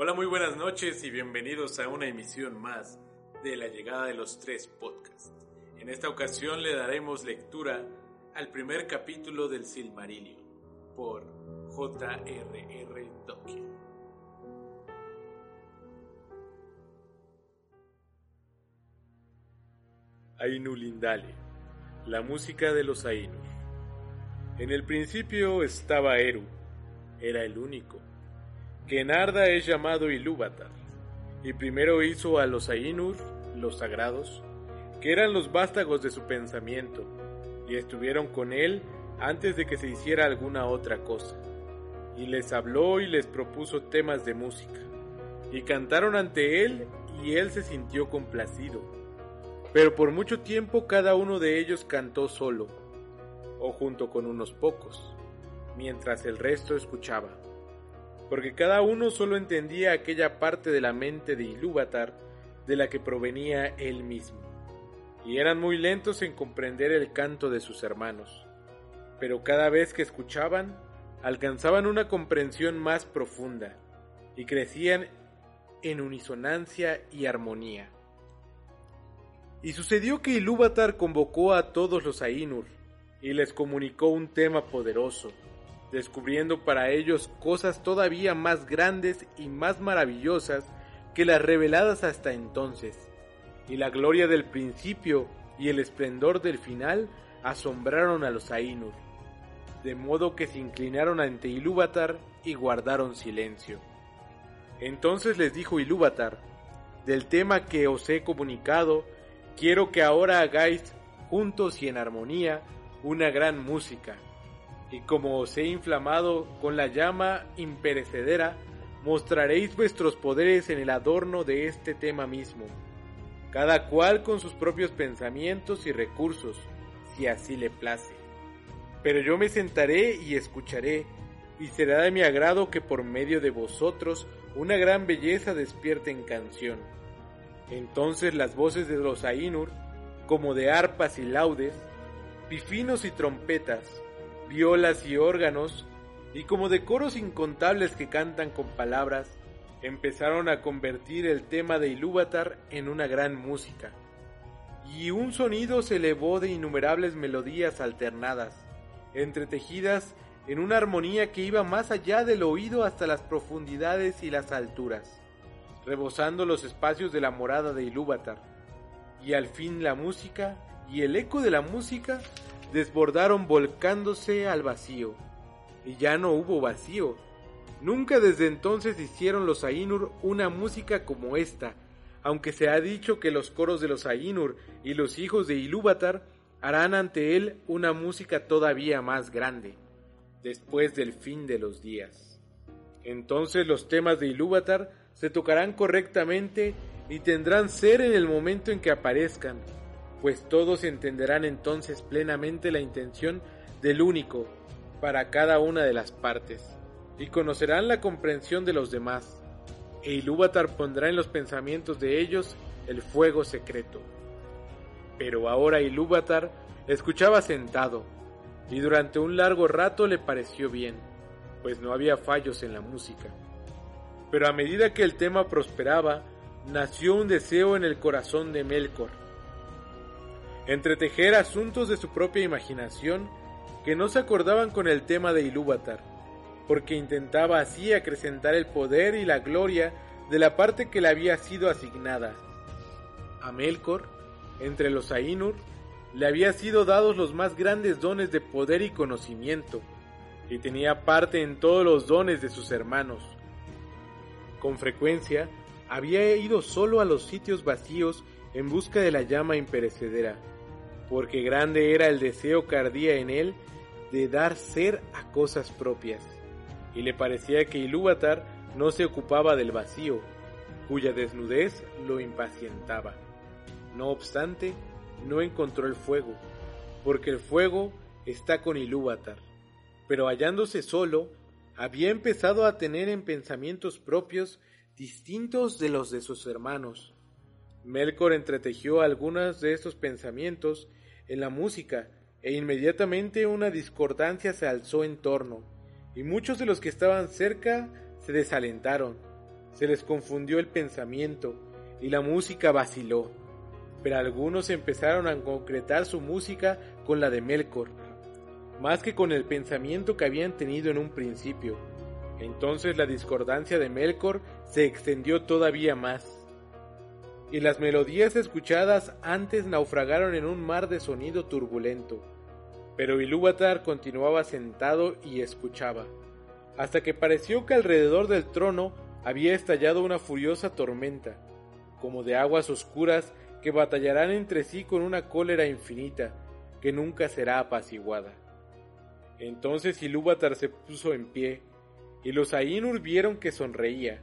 Hola, muy buenas noches y bienvenidos a una emisión más de La Llegada de los Tres Podcasts. En esta ocasión le daremos lectura al primer capítulo del Silmarillion por J.R.R. Tolkien. Ainulindale, la música de los Ainur. En el principio estaba Eru, era el único que Narda es llamado Ilúvatar, y primero hizo a los Ainur, los sagrados, que eran los vástagos de su pensamiento, y estuvieron con él antes de que se hiciera alguna otra cosa. Y les habló y les propuso temas de música, y cantaron ante él, y él se sintió complacido. Pero por mucho tiempo cada uno de ellos cantó solo, o junto con unos pocos, mientras el resto escuchaba porque cada uno solo entendía aquella parte de la mente de Ilúvatar de la que provenía él mismo, y eran muy lentos en comprender el canto de sus hermanos, pero cada vez que escuchaban, alcanzaban una comprensión más profunda, y crecían en unisonancia y armonía. Y sucedió que Ilúvatar convocó a todos los Ainur, y les comunicó un tema poderoso, descubriendo para ellos cosas todavía más grandes y más maravillosas que las reveladas hasta entonces. Y la gloria del principio y el esplendor del final asombraron a los Ainur, de modo que se inclinaron ante Ilúvatar y guardaron silencio. Entonces les dijo Ilúvatar, del tema que os he comunicado, quiero que ahora hagáis, juntos y en armonía, una gran música y como os he inflamado con la llama imperecedera, mostraréis vuestros poderes en el adorno de este tema mismo, cada cual con sus propios pensamientos y recursos, si así le place. Pero yo me sentaré y escucharé, y será de mi agrado que por medio de vosotros una gran belleza despierte en canción. Entonces las voces de los Ainur, como de arpas y laudes, pifinos y trompetas, violas y órganos, y como de coros incontables que cantan con palabras, empezaron a convertir el tema de Ilúvatar en una gran música. Y un sonido se elevó de innumerables melodías alternadas, entretejidas en una armonía que iba más allá del oído hasta las profundidades y las alturas, rebosando los espacios de la morada de Ilúvatar. Y al fin la música y el eco de la música desbordaron volcándose al vacío. Y ya no hubo vacío. Nunca desde entonces hicieron los Ainur una música como esta, aunque se ha dicho que los coros de los Ainur y los hijos de Ilúvatar harán ante él una música todavía más grande, después del fin de los días. Entonces los temas de Ilúvatar se tocarán correctamente y tendrán ser en el momento en que aparezcan, pues todos entenderán entonces plenamente la intención del único para cada una de las partes, y conocerán la comprensión de los demás, e Ilúvatar pondrá en los pensamientos de ellos el fuego secreto. Pero ahora Ilúvatar escuchaba sentado, y durante un largo rato le pareció bien, pues no había fallos en la música. Pero a medida que el tema prosperaba, nació un deseo en el corazón de Melkor, entretejer asuntos de su propia imaginación que no se acordaban con el tema de Ilúvatar, porque intentaba así acrecentar el poder y la gloria de la parte que le había sido asignada. A Melkor, entre los Ainur, le había sido dados los más grandes dones de poder y conocimiento, y tenía parte en todos los dones de sus hermanos. Con frecuencia, había ido solo a los sitios vacíos en busca de la llama imperecedera, porque grande era el deseo que ardía en él de dar ser a cosas propias, y le parecía que Ilúvatar no se ocupaba del vacío, cuya desnudez lo impacientaba. No obstante, no encontró el fuego, porque el fuego está con Ilúvatar. Pero hallándose solo, había empezado a tener en pensamientos propios distintos de los de sus hermanos. Melkor entretejió algunos de estos pensamientos en la música, e inmediatamente una discordancia se alzó en torno, y muchos de los que estaban cerca se desalentaron. Se les confundió el pensamiento, y la música vaciló. Pero algunos empezaron a concretar su música con la de Melkor, más que con el pensamiento que habían tenido en un principio. Entonces la discordancia de Melkor se extendió todavía más, y las melodías escuchadas antes naufragaron en un mar de sonido turbulento. Pero Ilúvatar continuaba sentado y escuchaba, hasta que pareció que alrededor del trono había estallado una furiosa tormenta, como de aguas oscuras que batallarán entre sí con una cólera infinita, que nunca será apaciguada. Entonces Ilúvatar se puso en pie, y los Ainur vieron que sonreía,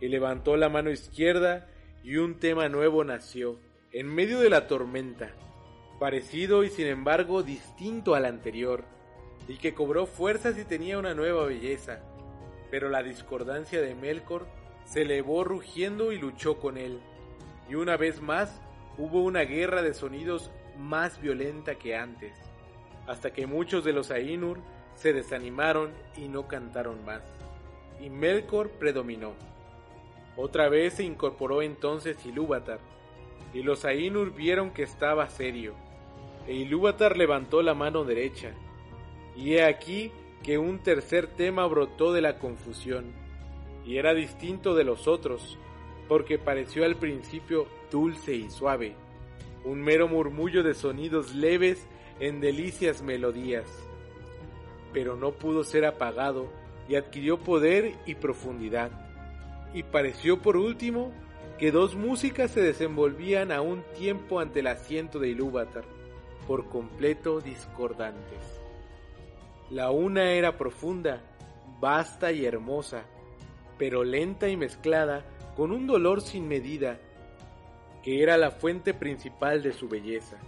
y levantó la mano izquierda, y un tema nuevo nació, en medio de la tormenta, parecido y sin embargo distinto al anterior, y que cobró fuerzas y tenía una nueva belleza. Pero la discordancia de Melkor se elevó rugiendo y luchó con él, y una vez más hubo una guerra de sonidos más violenta que antes hasta que muchos de los Ainur se desanimaron y no cantaron más, y Melkor predominó. Otra vez se incorporó entonces Ilúvatar, y los Ainur vieron que estaba serio, e Ilúvatar levantó la mano derecha, y he aquí que un tercer tema brotó de la confusión, y era distinto de los otros, porque pareció al principio dulce y suave, un mero murmullo de sonidos leves en delicias melodías, pero no pudo ser apagado y adquirió poder y profundidad. Y pareció por último que dos músicas se desenvolvían a un tiempo ante el asiento de Ilúvatar, por completo discordantes. La una era profunda, vasta y hermosa, pero lenta y mezclada con un dolor sin medida, que era la fuente principal de su belleza.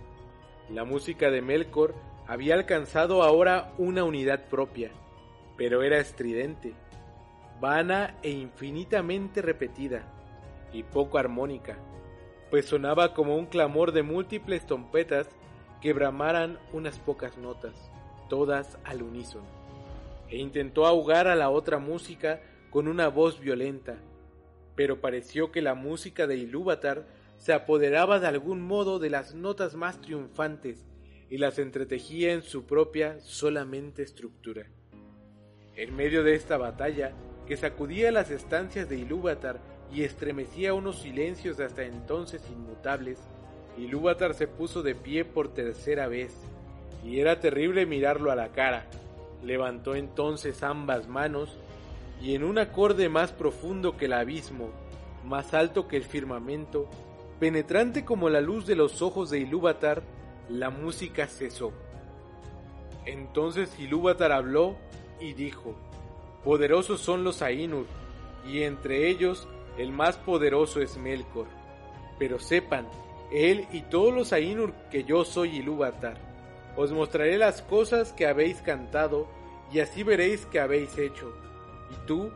La música de Melkor había alcanzado ahora una unidad propia, pero era estridente, vana e infinitamente repetida, y poco armónica, pues sonaba como un clamor de múltiples trompetas que bramaran unas pocas notas, todas al unísono, e intentó ahogar a la otra música con una voz violenta, pero pareció que la música de Ilúvatar se apoderaba de algún modo de las notas más triunfantes y las entretejía en su propia solamente estructura. En medio de esta batalla, que sacudía las estancias de Ilúvatar y estremecía unos silencios hasta entonces inmutables, Ilúvatar se puso de pie por tercera vez, y era terrible mirarlo a la cara. Levantó entonces ambas manos, y en un acorde más profundo que el abismo, más alto que el firmamento, Penetrante como la luz de los ojos de Ilúvatar, la música cesó. Entonces Ilúvatar habló y dijo, Poderosos son los Ainur, y entre ellos el más poderoso es Melkor. Pero sepan, él y todos los Ainur que yo soy Ilúvatar. Os mostraré las cosas que habéis cantado, y así veréis que habéis hecho. Y tú,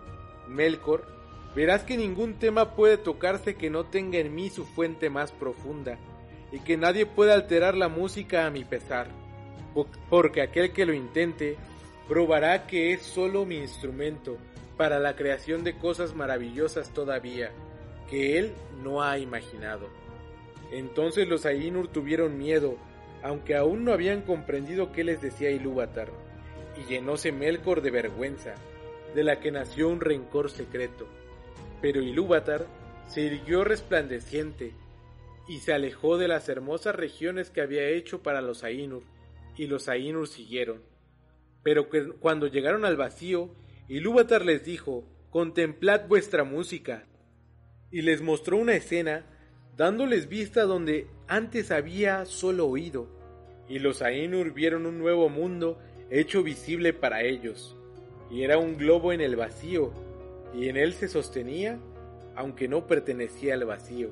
Melkor, verás que ningún tema puede tocarse que no tenga en mí su fuente más profunda, y que nadie puede alterar la música a mi pesar, porque aquel que lo intente probará que es solo mi instrumento para la creación de cosas maravillosas todavía, que él no ha imaginado. Entonces los Ainur tuvieron miedo, aunque aún no habían comprendido qué les decía Ilúvatar, y llenóse Melkor de vergüenza, de la que nació un rencor secreto. Pero Ilúvatar se irguió resplandeciente y se alejó de las hermosas regiones que había hecho para los Ainur, y los Ainur siguieron. Pero cuando llegaron al vacío, Ilúvatar les dijo, Contemplad vuestra música, y les mostró una escena, dándoles vista donde antes había solo oído, y los Ainur vieron un nuevo mundo hecho visible para ellos, y era un globo en el vacío, y en él se sostenía aunque no pertenecía al vacío.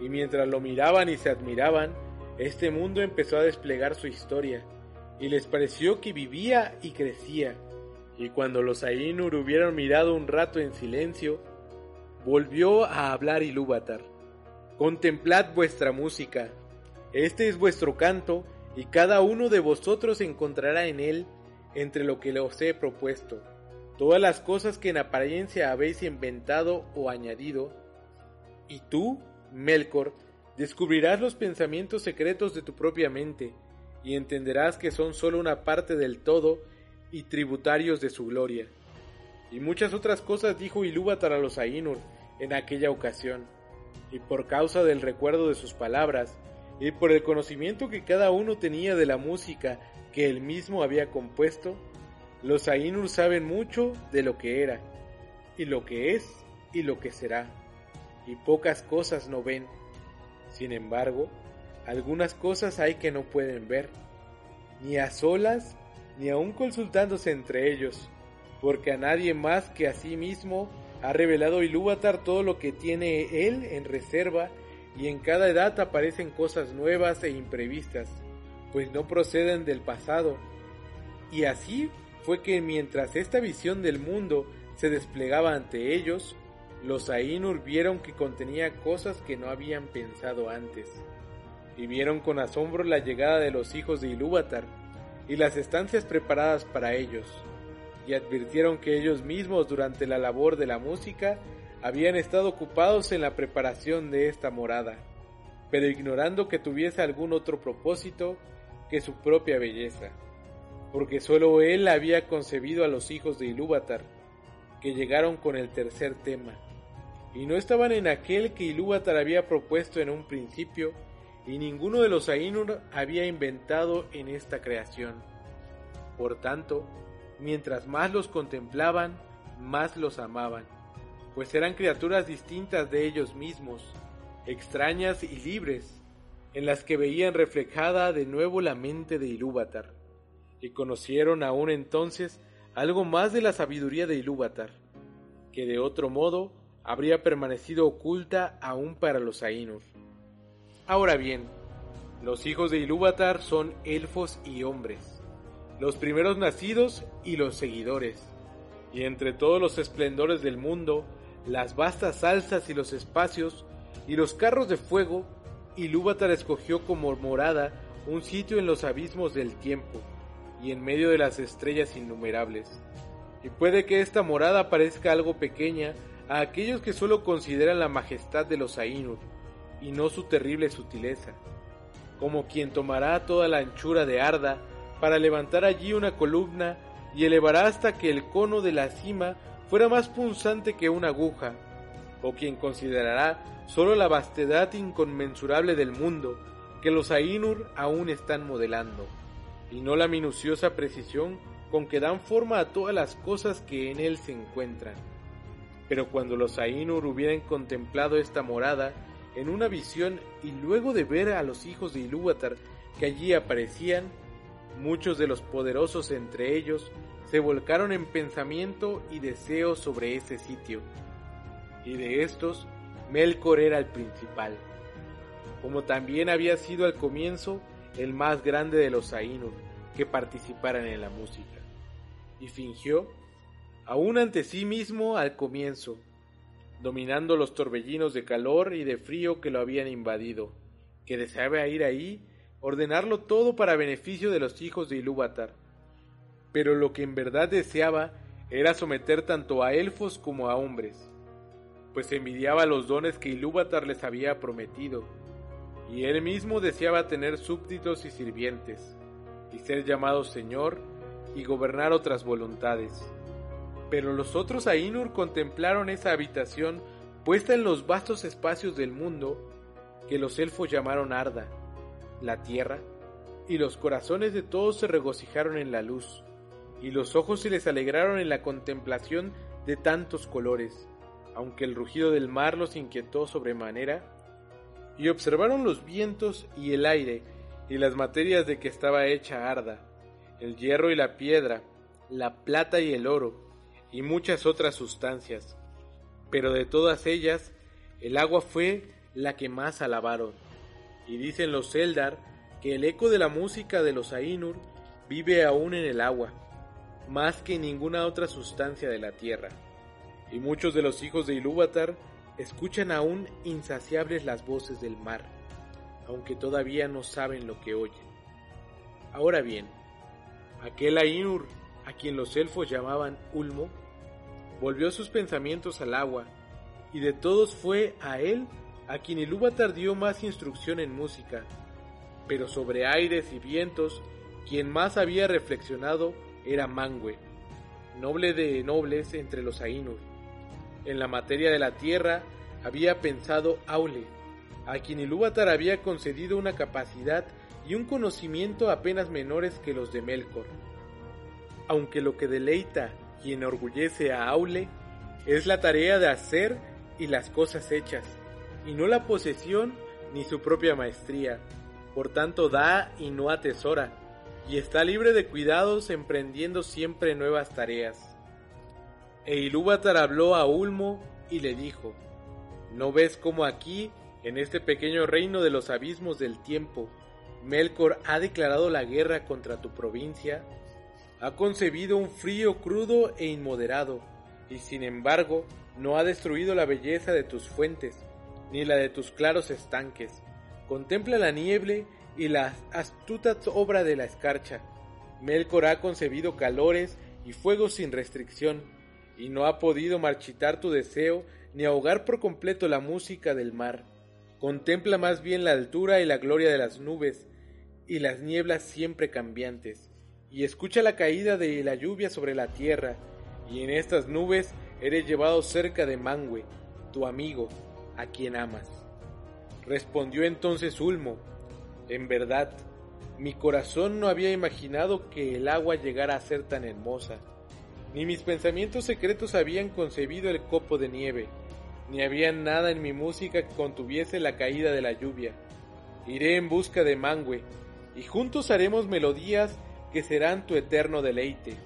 Y mientras lo miraban y se admiraban, este mundo empezó a desplegar su historia, y les pareció que vivía y crecía. Y cuando los Ainur hubieron mirado un rato en silencio, volvió a hablar Ilúvatar. Contemplad vuestra música, este es vuestro canto, y cada uno de vosotros encontrará en él, entre lo que os he propuesto, todas las cosas que en apariencia habéis inventado o añadido, y tú, Melkor, descubrirás los pensamientos secretos de tu propia mente, y entenderás que son sólo una parte del todo y tributarios de su gloria. Y muchas otras cosas dijo Ilúvatar a los Ainur en aquella ocasión, y por causa del recuerdo de sus palabras, y por el conocimiento que cada uno tenía de la música que él mismo había compuesto, los Ainur saben mucho de lo que era, y lo que es, y lo que será, y pocas cosas no ven. Sin embargo, algunas cosas hay que no pueden ver, ni a solas, ni aun consultándose entre ellos, porque a nadie más que a sí mismo ha revelado Ilúvatar todo lo que tiene él en reserva, y en cada edad aparecen cosas nuevas e imprevistas, pues no proceden del pasado. Y así fue que mientras esta visión del mundo se desplegaba ante ellos, los Ainur vieron que contenía cosas que no habían pensado antes, y vieron con asombro la llegada de los hijos de Ilúvatar y las estancias preparadas para ellos, y advirtieron que ellos mismos durante la labor de la música habían estado ocupados en la preparación de esta morada, pero ignorando que tuviese algún otro propósito que su propia belleza, porque sólo él había concebido a los hijos de Ilúvatar, que llegaron con el tercer tema, y no estaban en aquel que Ilúvatar había propuesto en un principio, y ninguno de los Ainur había inventado en esta creación. Por tanto, mientras más los contemplaban, más los amaban, pues eran criaturas distintas de ellos mismos, extrañas y libres, en las que veían reflejada de nuevo la mente de Ilúvatar, y conocieron aún entonces algo más de la sabiduría de Ilúvatar, que de otro modo habría permanecido oculta aún para los Ainur. Ahora bien, los hijos de Ilúvatar son elfos y hombres, los primeros nacidos y los seguidores, y entre todos los esplendores del mundo, las vastas salsas y los espacios, y los carros de fuego, Ilúvatar escogió como morada un sitio en los abismos del tiempo, y en medio de las estrellas innumerables. Y puede que esta morada parezca algo pequeña a aquellos que solo consideran la majestad de los Ainur y no su terrible sutileza, como quien tomará toda la anchura de Arda para levantar allí una columna y elevará hasta que el cono de la cima fuera más punzante que una aguja, o quien considerará solo la vastedad inconmensurable del mundo que los Ainur aún están modelando, y no la minuciosa precisión con que dan forma a todas las cosas que en él se encuentran. Pero cuando los Ainur hubieran contemplado esta morada en una visión y luego de ver a los hijos de Ilúvatar que allí aparecían, muchos de los poderosos entre ellos se volcaron en pensamiento y deseo sobre ese sitio. Y de estos, Melkor era el principal, como también había sido al comienzo el más grande de los Ainur que participaran en la música, y fingió aún ante sí mismo al comienzo, dominando los torbellinos de calor y de frío que lo habían invadido, que deseaba ir ahí, ordenarlo todo para beneficio de los hijos de Ilúvatar. Pero lo que en verdad deseaba era someter tanto a elfos como a hombres, pues envidiaba los dones que Ilúvatar les había prometido, y él mismo deseaba tener súbditos y sirvientes, y ser llamado Señor, y gobernar otras voluntades. Pero los otros Ainur contemplaron esa habitación puesta en los vastos espacios del mundo que los elfos llamaron Arda, la tierra, y los corazones de todos se regocijaron en la luz, y los ojos se les alegraron en la contemplación de tantos colores, aunque el rugido del mar los inquietó sobremanera, y observaron los vientos y el aire, y las materias de que estaba hecha Arda, el hierro y la piedra, la plata y el oro, y muchas otras sustancias. pero de todas ellas, el agua fue la que más alabaron. Y dicen los Eldar que el eco de la música de los Ainur vive aún en el agua, más que en ninguna otra sustancia de la tierra. Y muchos de los hijos de Ilúvatar escuchan aún insaciables las voces del mar, aunque todavía no saben lo que oyen. Ahora bien, aquel Ainur, a quien los elfos llamaban Ulmo, volvió sus pensamientos al agua, y de todos fue a él a quien Ilúvatar dio más instrucción en música, pero sobre aires y vientos, quien más había reflexionado era Mangue, noble de nobles entre los Ainur. En la materia de la tierra había pensado Aule, a quien Ilúvatar había concedido una capacidad y un conocimiento apenas menores que los de Melkor. Aunque lo que deleita y enorgullece a Aule es la tarea de hacer y las cosas hechas, y no la posesión ni su propia maestría. Por tanto da y no atesora, y está libre de cuidados emprendiendo siempre nuevas tareas. E Ilúvatar habló a Ulmo y le dijo, ¿No ves cómo aquí, en este pequeño reino de los abismos del tiempo, Melkor ha declarado la guerra contra tu provincia? Ha concebido un frío crudo e inmoderado, y sin embargo no ha destruido la belleza de tus fuentes, ni la de tus claros estanques. Contempla la nieve y la astuta obra de la escarcha. Melkor ha concebido calores y fuegos sin restricción, y no ha podido marchitar tu deseo ni ahogar por completo la música del mar. Contempla más bien la altura y la gloria de las nubes y las nieblas siempre cambiantes, y escucha la caída de la lluvia sobre la tierra, y en estas nubes eres llevado cerca de Mangue, tu amigo, a quien amas. Respondió entonces Ulmo, en verdad, mi corazón no había imaginado que el agua llegara a ser tan hermosa ni mis pensamientos secretos habían concebido el copo de nieve, ni había nada en mi música que contuviese la caída de la lluvia. Iré en busca de Mangue, y juntos haremos melodías que serán tu eterno deleite.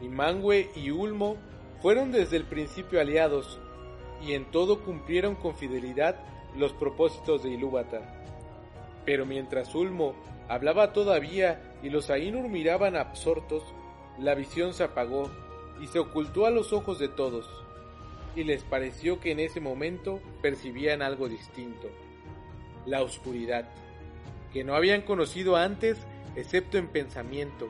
Y Mangue y Ulmo fueron desde el principio aliados, y en todo cumplieron con fidelidad los propósitos de Ilúvatar. Pero mientras Ulmo hablaba todavía y los Ainur miraban absortos, la visión se apagó y se ocultó a los ojos de todos, y les pareció que en ese momento percibían algo distinto, la oscuridad, que no habían conocido antes excepto en pensamiento,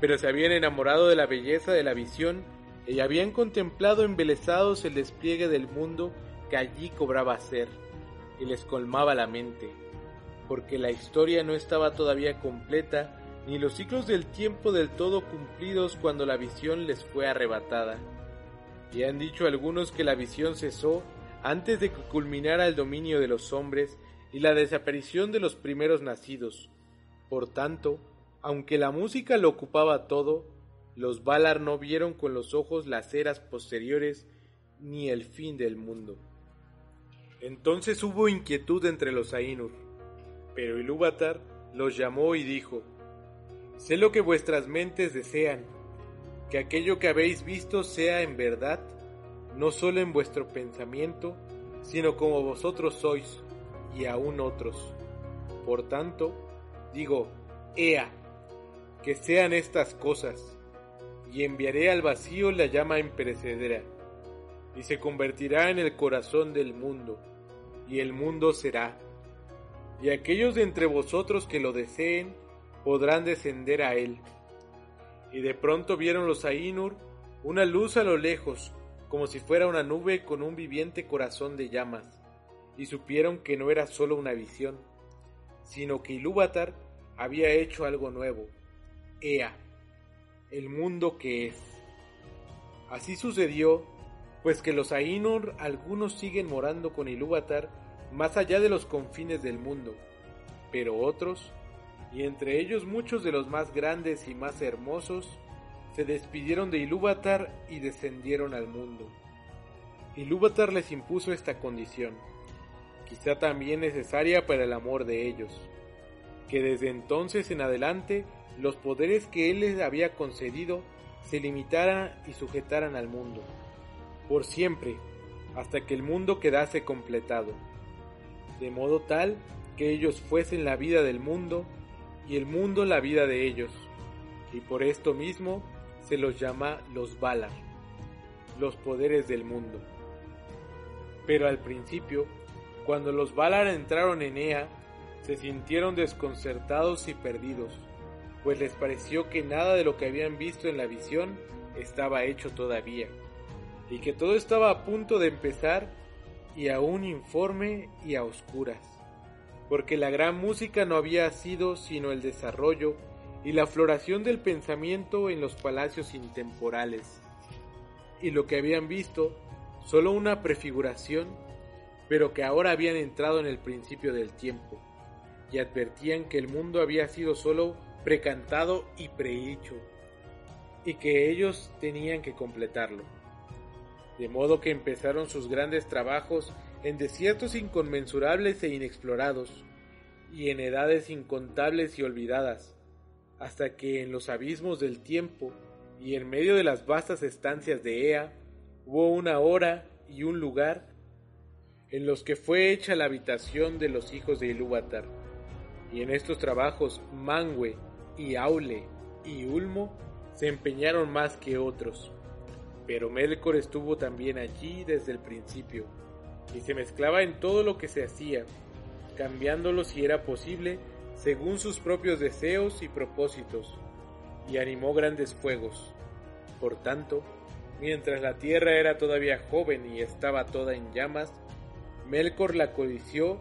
pero se habían enamorado de la belleza de la visión y habían contemplado embelesados el despliegue del mundo que allí cobraba ser, y les colmaba la mente, porque la historia no estaba todavía completa ni los ciclos del tiempo del todo cumplidos cuando la visión les fue arrebatada. Y han dicho algunos que la visión cesó antes de que culminara el dominio de los hombres y la desaparición de los primeros nacidos. Por tanto, aunque la música lo ocupaba todo, los Valar no vieron con los ojos las eras posteriores ni el fin del mundo. Entonces hubo inquietud entre los Ainur, pero Ilúvatar los llamó y dijo, Sé lo que vuestras mentes desean, que aquello que habéis visto sea en verdad, no solo en vuestro pensamiento, sino como vosotros sois, y aún otros. Por tanto, digo, Ea, que sean estas cosas, y enviaré al vacío la llama imperecedera, y se convertirá en el corazón del mundo, y el mundo será. Y aquellos de entre vosotros que lo deseen, podrán descender a él. Y de pronto vieron los Ainur una luz a lo lejos, como si fuera una nube con un viviente corazón de llamas, y supieron que no era solo una visión, sino que Ilúvatar había hecho algo nuevo, Ea, el mundo que es. Así sucedió, pues que los Ainur algunos siguen morando con Ilúvatar más allá de los confines del mundo, pero otros y entre ellos muchos de los más grandes y más hermosos, se despidieron de Ilúvatar y descendieron al mundo. Ilúvatar les impuso esta condición, quizá también necesaria para el amor de ellos, que desde entonces en adelante los poderes que él les había concedido se limitaran y sujetaran al mundo, por siempre, hasta que el mundo quedase completado, de modo tal que ellos fuesen la vida del mundo y el mundo la vida de ellos, y por esto mismo se los llama los Valar, los poderes del mundo. Pero al principio, cuando los Valar entraron en Ea, se sintieron desconcertados y perdidos, pues les pareció que nada de lo que habían visto en la visión estaba hecho todavía, y que todo estaba a punto de empezar y aún informe y a oscuras, porque la gran música no había sido sino el desarrollo y la floración del pensamiento en los palacios intemporales, y lo que habían visto solo una prefiguración, pero que ahora habían entrado en el principio del tiempo y advertían que el mundo había sido solo precantado y prehecho, y que ellos tenían que completarlo. De modo que empezaron sus grandes trabajos en desiertos inconmensurables e inexplorados, y en edades incontables y olvidadas, hasta que en los abismos del tiempo y en medio de las vastas estancias de Ea, hubo una hora y un lugar en los que fue hecha la habitación de los hijos de Ilúvatar y en estos trabajos Mangue y Aule y Ulmo se empeñaron más que otros. Pero Melkor estuvo también allí desde el principio, y se mezclaba en todo lo que se hacía, cambiándolo si era posible según sus propios deseos y propósitos, y animó grandes fuegos. Por tanto, mientras la tierra era todavía joven y estaba toda en llamas, Melkor la codició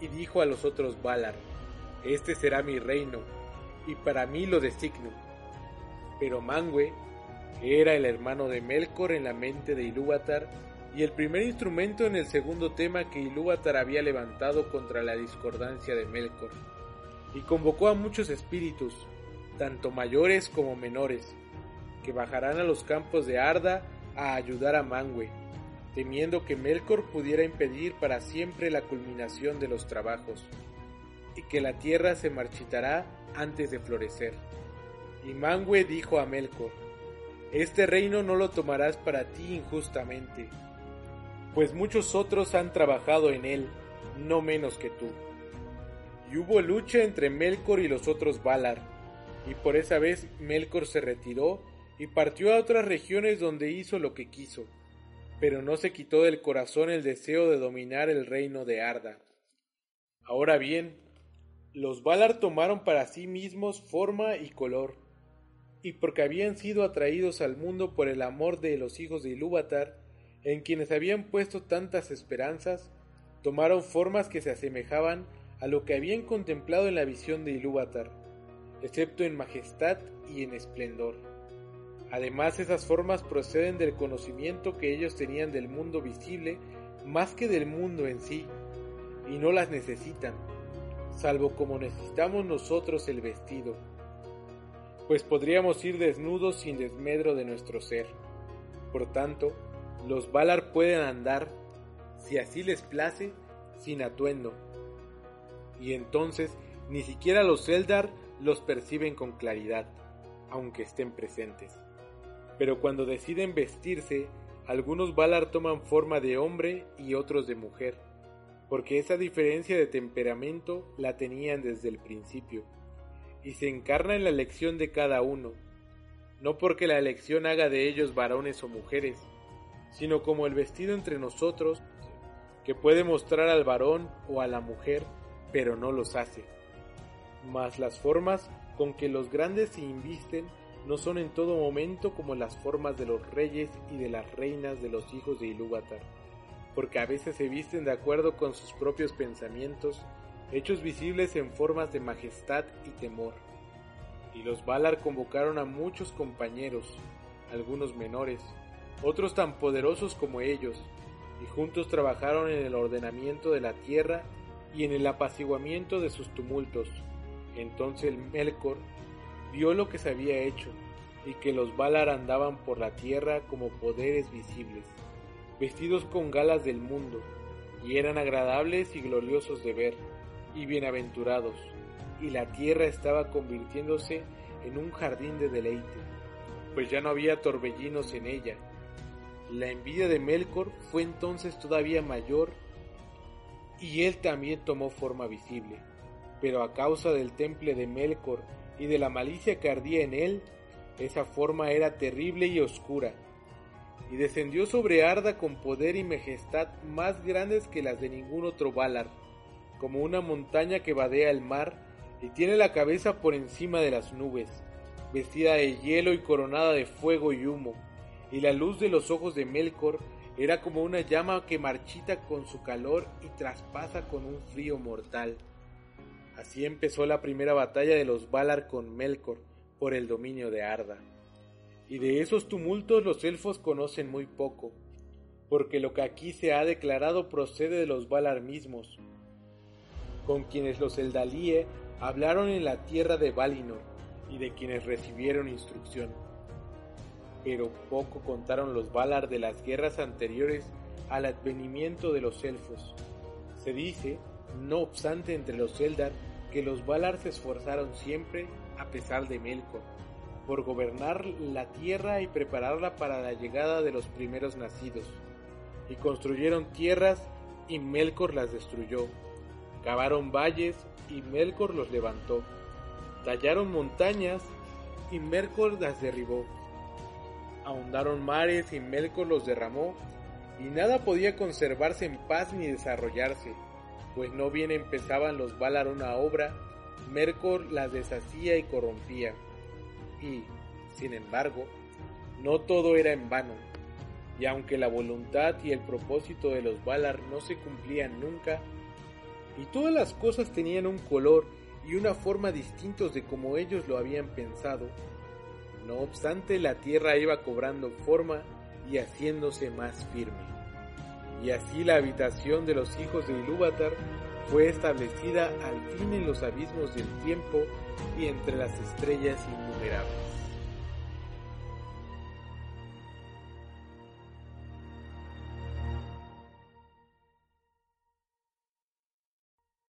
y dijo a los otros Valar, este será mi reino, y para mí lo designo. Pero Mangue, era el hermano de Melkor en la mente de Ilúvatar, y el primer instrumento en el segundo tema que Ilúvatar había levantado contra la discordancia de Melkor, y convocó a muchos espíritus, tanto mayores como menores, que bajarán a los campos de Arda a ayudar a Mangue, temiendo que Melkor pudiera impedir para siempre la culminación de los trabajos y que la tierra se marchitará antes de florecer. Y Mangue dijo a Melkor, Este reino no lo tomarás para ti injustamente, pues muchos otros han trabajado en él, no menos que tú. Y hubo lucha entre Melkor y los otros Valar, y por esa vez Melkor se retiró y partió a otras regiones donde hizo lo que quiso, pero no se quitó del corazón el deseo de dominar el reino de Arda. Ahora bien, los Valar tomaron para sí mismos forma y color, y porque habían sido atraídos al mundo por el amor de los hijos de Ilúvatar, en quienes habían puesto tantas esperanzas, tomaron formas que se asemejaban a lo que habían contemplado en la visión de Ilúvatar, excepto en majestad y en esplendor. Además, esas formas proceden del conocimiento que ellos tenían del mundo visible más que del mundo en sí, y no las necesitan salvo como necesitamos nosotros el vestido, pues podríamos ir desnudos sin desmedro de nuestro ser. Por tanto, los Valar pueden andar, si así les place, sin atuendo. Y entonces ni siquiera los Eldar los perciben con claridad, aunque estén presentes. Pero cuando deciden vestirse, algunos Valar toman forma de hombre y otros de mujer porque esa diferencia de temperamento la tenían desde el principio, y se encarna en la elección de cada uno, no porque la elección haga de ellos varones o mujeres, sino como el vestido entre nosotros, que puede mostrar al varón o a la mujer, pero no los hace. Mas las formas con que los grandes se invisten no son en todo momento como las formas de los reyes y de las reinas de los hijos de Ilúvatar porque a veces se visten de acuerdo con sus propios pensamientos, hechos visibles en formas de majestad y temor. Y los Valar convocaron a muchos compañeros, algunos menores, otros tan poderosos como ellos, y juntos trabajaron en el ordenamiento de la tierra y en el apaciguamiento de sus tumultos. Entonces Melkor vio lo que se había hecho, y que los Valar andaban por la tierra como poderes visibles vestidos con galas del mundo, y eran agradables y gloriosos de ver, y bienaventurados, y la tierra estaba convirtiéndose en un jardín de deleite, pues ya no había torbellinos en ella, La envidia de Melkor fue entonces todavía mayor y él también tomó forma visible. Pero a causa del temple de Melkor y de la malicia que ardía en él, esa forma era terrible y oscura, y descendió sobre Arda con poder y majestad más grandes que las de ningún otro Valar, como una montaña que vadea el mar y tiene la cabeza por encima de las nubes, vestida de hielo y coronada de fuego y humo, y la luz de los ojos de Melkor era como una llama que marchita con su calor y traspasa con un frío mortal. Así empezó la primera batalla de los Valar con Melkor, por el dominio de Arda. Y de esos tumultos los elfos conocen muy poco, porque lo que aquí se ha declarado procede de los Valar mismos, con quienes los Eldalíe hablaron en la tierra de Valinor y de quienes recibieron instrucción. Pero poco contaron los Valar de las guerras anteriores al advenimiento de los elfos. Se dice, no obstante, entre los Eldar que los Valar se esforzaron siempre a pesar de Melkor, por gobernar la tierra y prepararla para la llegada de los primeros nacidos. Y construyeron tierras y Melkor las destruyó. Cavaron valles y Melkor los levantó. Tallaron montañas y Melkor las derribó. Ahondaron mares y Melkor los derramó. Y nada podía conservarse en paz ni desarrollarse, pues no bien empezaban los Valar una obra Mercor las deshacía y corrompía. Y, sin embargo, no todo era en vano, y aunque la voluntad y el propósito de los Valar no se cumplían nunca, y todas las cosas tenían un color y una forma distintos de como ellos lo habían pensado, no obstante la tierra iba cobrando forma y haciéndose más firme. Y así la habitación de los hijos de Ilúvatar fue establecida al fin en los abismos del tiempo y entre las estrellas innumerables.